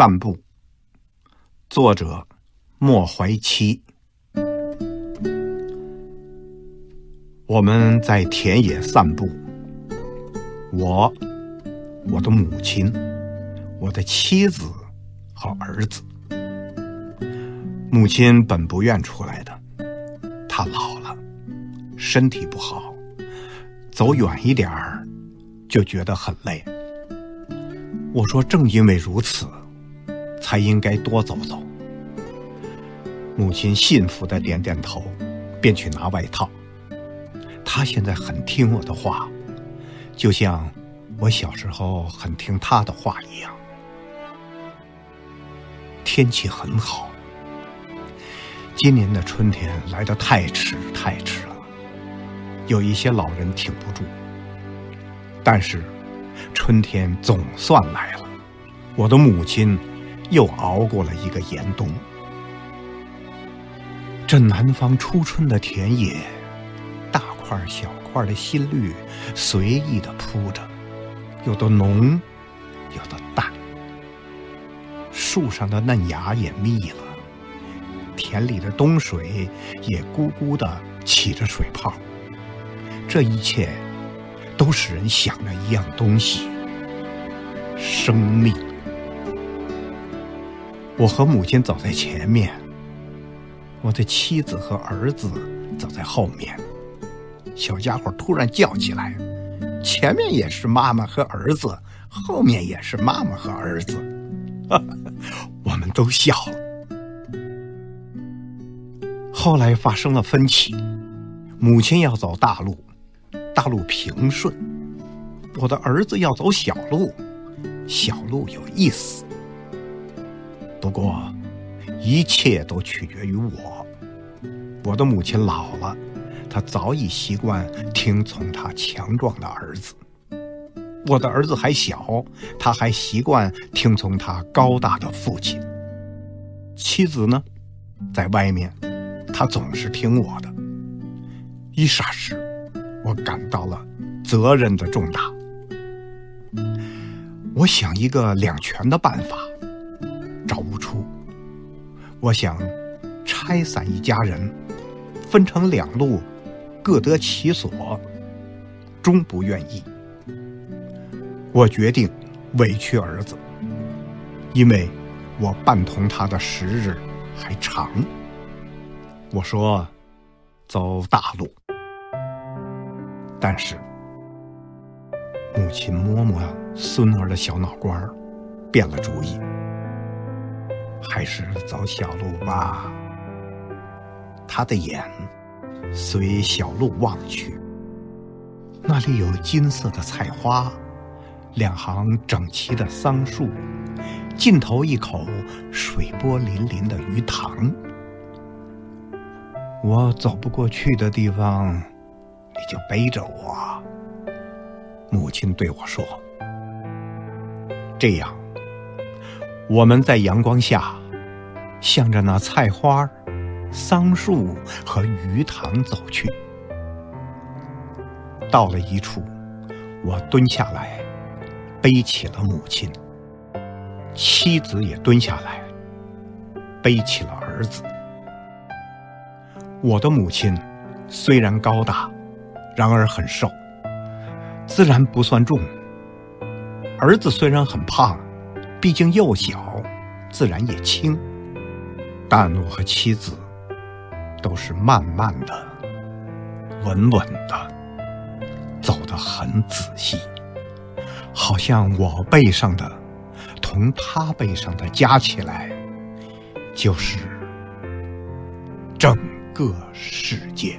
散步，作者莫怀戚。我们在田野散步，我、我的母亲、我的妻子和儿子。母亲本不愿出来的，她老了，身体不好，走远一点儿就觉得很累。我说：“正因为如此，才应该多走走。”母亲幸福的点点头，便去拿外套。她现在很听我的话，就像我小时候很听她的话一样。天气很好，今年的春天来得太迟太迟了，有一些老人挺不住，但是。春天总算来了，我的母亲又熬过了一个严冬。这南方初春的田野，大块小块的新绿随意的铺着，有的浓，有的淡。树上的嫩芽也密了，田里的冬水也咕咕的起着水泡。这一切。都使人想着一样东西：生命。我和母亲走在前面，我的妻子和儿子走在后面。小家伙突然叫起来：“前面也是妈妈和儿子，后面也是妈妈和儿子。”我们都笑了。后来发生了分歧，母亲要走大路。大路平顺，我的儿子要走小路，小路有意思。不过，一切都取决于我。我的母亲老了，她早已习惯听从她强壮的儿子；我的儿子还小，他还习惯听从他高大的父亲。妻子呢，在外面，她总是听我的。一霎时。我感到了责任的重大。我想一个两全的办法，找不出。我想拆散一家人，分成两路，各得其所，终不愿意。我决定委屈儿子，因为我伴同他的时日还长。我说，走大路。但是，母亲摸摸孙儿的小脑瓜变了主意，还是走小路吧。他的眼随小路望去，那里有金色的菜花，两行整齐的桑树，尽头一口水波粼粼的鱼塘。我走不过去的地方。你就背着我，母亲对我说：“这样，我们在阳光下，向着那菜花、桑树和鱼塘走去。到了一处，我蹲下来，背起了母亲；妻子也蹲下来，背起了儿子。我的母亲虽然高大。”然而很瘦，自然不算重。儿子虽然很胖，毕竟幼小，自然也轻。但我和妻子都是慢慢的、稳稳的，走得很仔细，好像我背上的同他背上的加起来，就是整个世界。